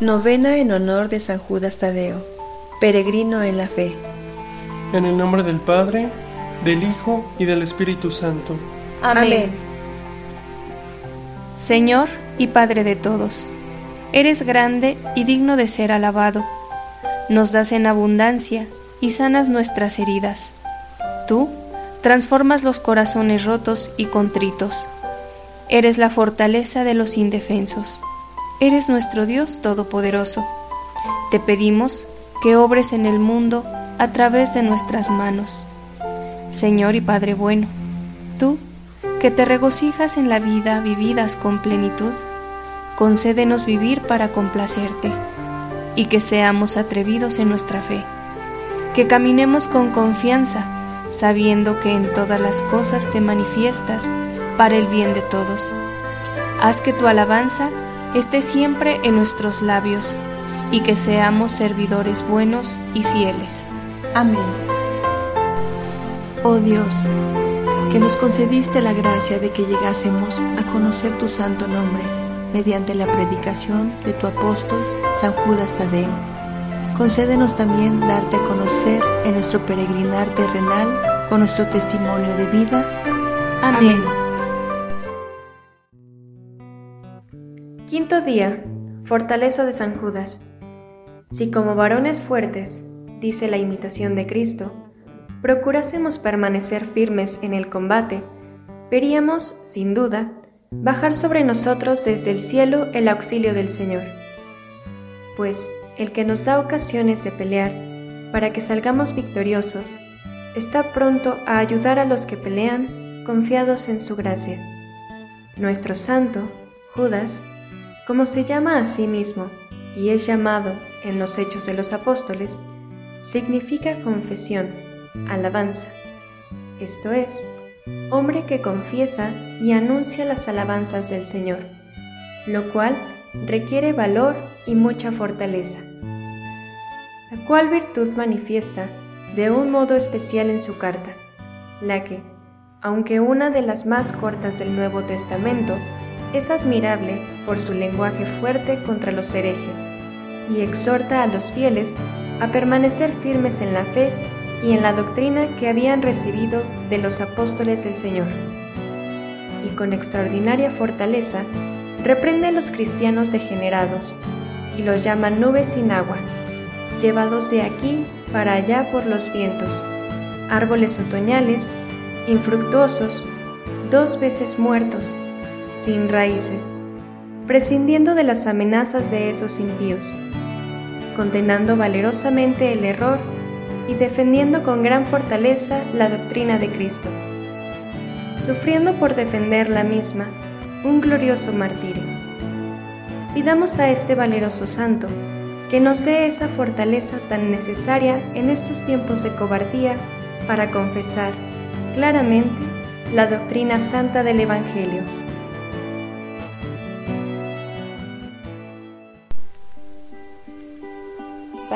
Novena en honor de San Judas Tadeo, peregrino en la fe. En el nombre del Padre, del Hijo y del Espíritu Santo. Amén. Señor y Padre de todos, eres grande y digno de ser alabado. Nos das en abundancia y sanas nuestras heridas. Tú transformas los corazones rotos y contritos. Eres la fortaleza de los indefensos. Eres nuestro Dios Todopoderoso. Te pedimos que obres en el mundo a través de nuestras manos. Señor y Padre bueno, tú, que te regocijas en la vida vividas con plenitud, concédenos vivir para complacerte y que seamos atrevidos en nuestra fe, que caminemos con confianza, sabiendo que en todas las cosas te manifiestas para el bien de todos. Haz que tu alabanza esté siempre en nuestros labios y que seamos servidores buenos y fieles. Amén. Oh Dios, que nos concediste la gracia de que llegásemos a conocer tu santo nombre mediante la predicación de tu apóstol San Judas Tadeo. Concédenos también darte a conocer en nuestro peregrinar terrenal con nuestro testimonio de vida. Amén. Quinto día. Fortaleza de San Judas. Si como varones fuertes, dice la imitación de Cristo, procurásemos permanecer firmes en el combate, veríamos, sin duda, bajar sobre nosotros desde el cielo el auxilio del Señor. Pues el que nos da ocasiones de pelear para que salgamos victoriosos, está pronto a ayudar a los que pelean confiados en su gracia. Nuestro santo, Judas, como se llama a sí mismo y es llamado en los Hechos de los Apóstoles, significa confesión, alabanza, esto es, hombre que confiesa y anuncia las alabanzas del Señor, lo cual requiere valor y mucha fortaleza. La cual virtud manifiesta de un modo especial en su carta, la que, aunque una de las más cortas del Nuevo Testamento, es admirable por su lenguaje fuerte contra los herejes y exhorta a los fieles a permanecer firmes en la fe y en la doctrina que habían recibido de los apóstoles del Señor. Y con extraordinaria fortaleza reprende a los cristianos degenerados y los llama nubes sin agua, llevados de aquí para allá por los vientos, árboles otoñales, infructuosos, dos veces muertos, sin raíces, prescindiendo de las amenazas de esos impíos, condenando valerosamente el error y defendiendo con gran fortaleza la doctrina de Cristo, sufriendo por defender la misma un glorioso martirio. Pidamos a este valeroso santo que nos dé esa fortaleza tan necesaria en estos tiempos de cobardía para confesar claramente la doctrina santa del Evangelio.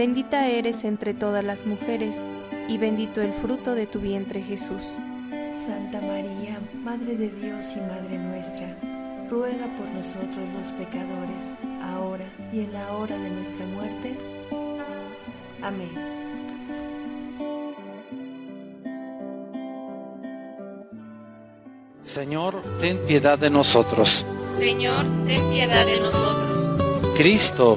Bendita eres entre todas las mujeres, y bendito el fruto de tu vientre Jesús. Santa María, Madre de Dios y Madre nuestra, ruega por nosotros los pecadores, ahora y en la hora de nuestra muerte. Amén. Señor, ten piedad de nosotros. Señor, ten piedad de nosotros. Cristo,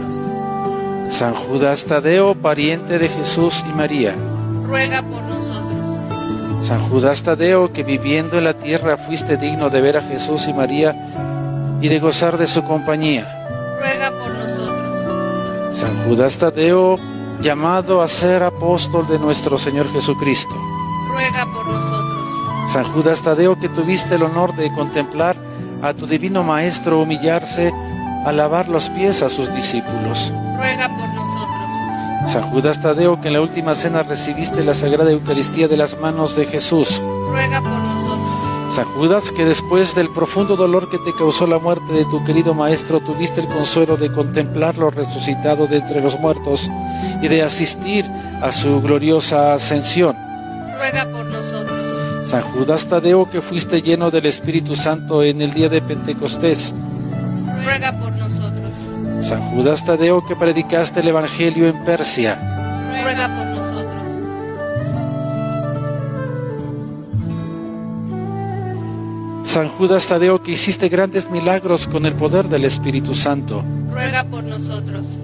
San Judas Tadeo, pariente de Jesús y María. ruega por nosotros. San Judas Tadeo, que viviendo en la tierra fuiste digno de ver a Jesús y María y de gozar de su compañía. ruega por nosotros. San Judas Tadeo, llamado a ser apóstol de nuestro Señor Jesucristo. ruega por nosotros. San Judas Tadeo, que tuviste el honor de contemplar a tu divino Maestro humillarse a lavar los pies a sus discípulos. Ruega por nosotros. San Judas Tadeo, que en la última cena recibiste la Sagrada Eucaristía de las manos de Jesús. ruega por nosotros. San Judas, que después del profundo dolor que te causó la muerte de tu querido Maestro, tuviste el consuelo de contemplarlo resucitado de entre los muertos y de asistir a su gloriosa ascensión. ruega por nosotros. San Judas Tadeo, que fuiste lleno del Espíritu Santo en el día de Pentecostés. ruega por. San Judas Tadeo, que predicaste el Evangelio en Persia. ruega por nosotros. San Judas Tadeo, que hiciste grandes milagros con el poder del Espíritu Santo. ruega por nosotros.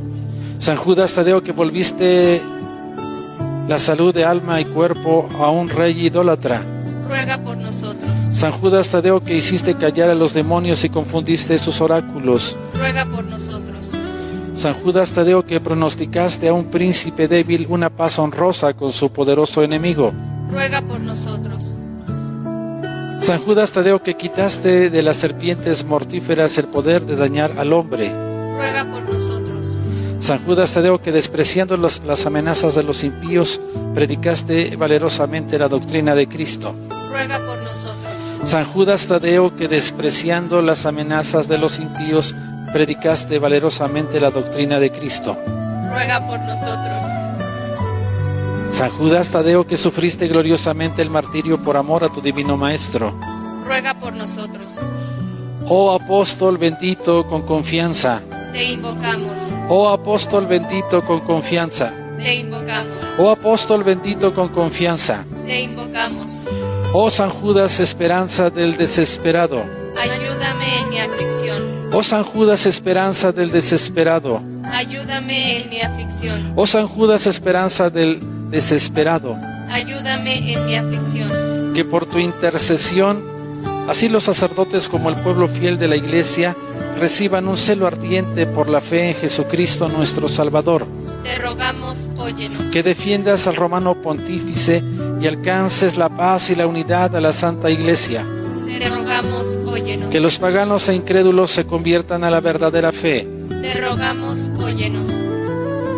San Judas Tadeo, que volviste la salud de alma y cuerpo a un rey idólatra. ruega por nosotros. San Judas Tadeo, que hiciste callar a los demonios y confundiste sus oráculos. ruega por nosotros. San Judas Tadeo, que pronosticaste a un príncipe débil una paz honrosa con su poderoso enemigo. ruega por nosotros. San Judas Tadeo, que quitaste de las serpientes mortíferas el poder de dañar al hombre. ruega por nosotros. San Judas Tadeo, que despreciando las, las amenazas de los impíos, predicaste valerosamente la doctrina de Cristo. ruega por nosotros. San Judas Tadeo, que despreciando las amenazas de los impíos, predicaste valerosamente la doctrina de Cristo. ruega por nosotros. San Judas Tadeo, que sufriste gloriosamente el martirio por amor a tu divino Maestro. ruega por nosotros. Oh apóstol bendito con confianza. Te invocamos, Oh apóstol bendito con confianza. te invocamos, Oh apóstol bendito con confianza. te invocamos. Oh San Judas esperanza del desesperado. Ayúdame en mi aflicción, Oh San Judas esperanza del desesperado. ayúdame en mi aflicción, Oh San Judas esperanza del desesperado. ayúdame en mi aflicción. Que por tu intercesión, así los sacerdotes como el pueblo fiel de la iglesia reciban un celo ardiente por la fe en Jesucristo nuestro Salvador. Te rogamos, óyenos. Que defiendas al romano pontífice y alcances la paz y la unidad a la Santa Iglesia. Te rogamos, óyenos. Que los paganos e incrédulos se conviertan a la verdadera fe. Te rogamos, óyenos.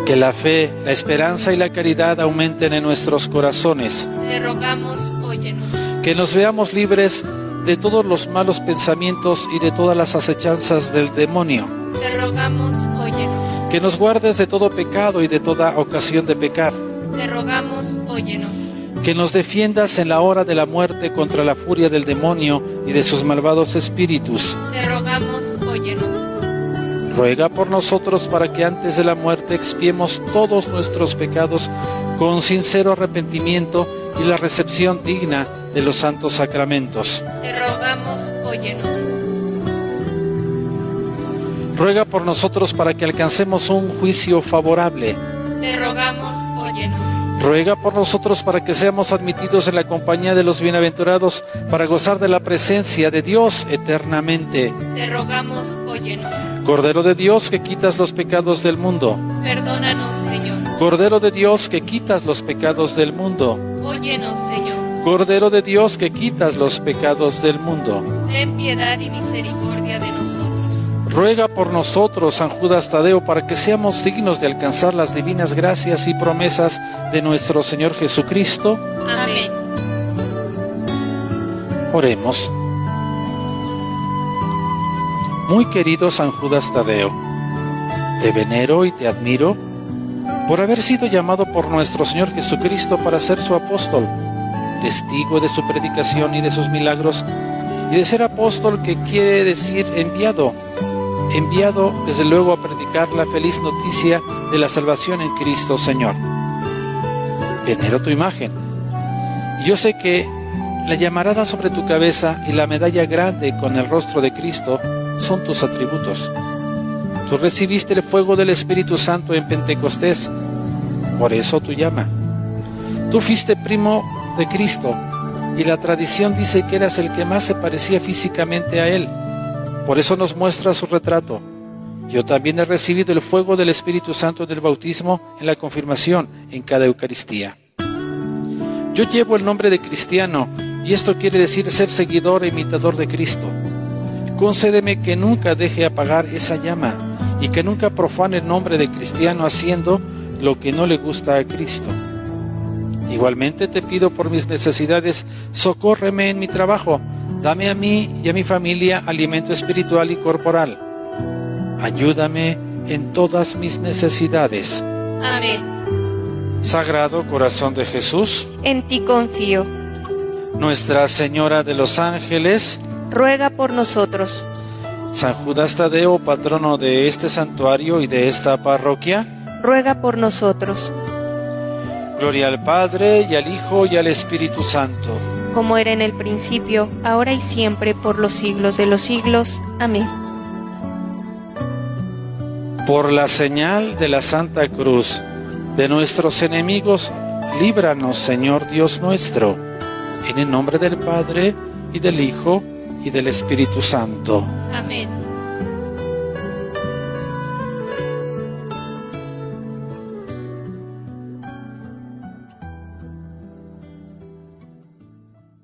Que la fe, la esperanza y la caridad aumenten en nuestros corazones. Te rogamos, óyenos. Que nos veamos libres de todos los malos pensamientos y de todas las acechanzas del demonio. Te rogamos, óyenos. Que nos guardes de todo pecado y de toda ocasión de pecar. Te rogamos, óyenos. Que nos defiendas en la hora de la muerte contra la furia del demonio y de sus malvados espíritus. Te rogamos, óyenos. Ruega por nosotros para que antes de la muerte expiemos todos nuestros pecados con sincero arrepentimiento y la recepción digna de los santos sacramentos. Te rogamos, óyenos. Ruega por nosotros para que alcancemos un juicio favorable. Te rogamos, óyenos. Ruega por nosotros para que seamos admitidos en la compañía de los bienaventurados para gozar de la presencia de Dios eternamente. Te rogamos, óyenos. Cordero de Dios que quitas los pecados del mundo. Perdónanos, Señor. Cordero de Dios que quitas los pecados del mundo. Óyenos, Señor. Cordero de Dios que quitas los pecados del mundo. Ten piedad y misericordia de nosotros. Ruega por nosotros, San Judas Tadeo, para que seamos dignos de alcanzar las divinas gracias y promesas de nuestro Señor Jesucristo. Amén. Oremos. Muy querido San Judas Tadeo, te venero y te admiro por haber sido llamado por nuestro Señor Jesucristo para ser su apóstol, testigo de su predicación y de sus milagros, y de ser apóstol que quiere decir enviado, enviado desde luego a predicar la feliz noticia de la salvación en Cristo Señor. Venero tu imagen. Yo sé que la llamarada sobre tu cabeza y la medalla grande con el rostro de Cristo son tus atributos. Tú recibiste el fuego del Espíritu Santo en Pentecostés, por eso tu llama. Tú fuiste primo de Cristo y la tradición dice que eras el que más se parecía físicamente a Él. Por eso nos muestra su retrato. Yo también he recibido el fuego del Espíritu Santo del bautismo en la confirmación en cada Eucaristía. Yo llevo el nombre de cristiano y esto quiere decir ser seguidor e imitador de Cristo. Concédeme que nunca deje apagar esa llama y que nunca profane el nombre de cristiano haciendo lo que no le gusta a Cristo. Igualmente te pido por mis necesidades, socórreme en mi trabajo, dame a mí y a mi familia alimento espiritual y corporal. Ayúdame en todas mis necesidades. Amén. Sagrado Corazón de Jesús, En ti confío. Nuestra Señora de los Ángeles, Ruega por nosotros. San Judas Tadeo, patrono de este santuario y de esta parroquia, Ruega por nosotros. Gloria al Padre y al Hijo y al Espíritu Santo. Como era en el principio, ahora y siempre, por los siglos de los siglos. Amén. Por la señal de la Santa Cruz de nuestros enemigos, líbranos, Señor Dios nuestro, en el nombre del Padre y del Hijo y del Espíritu Santo. Amén.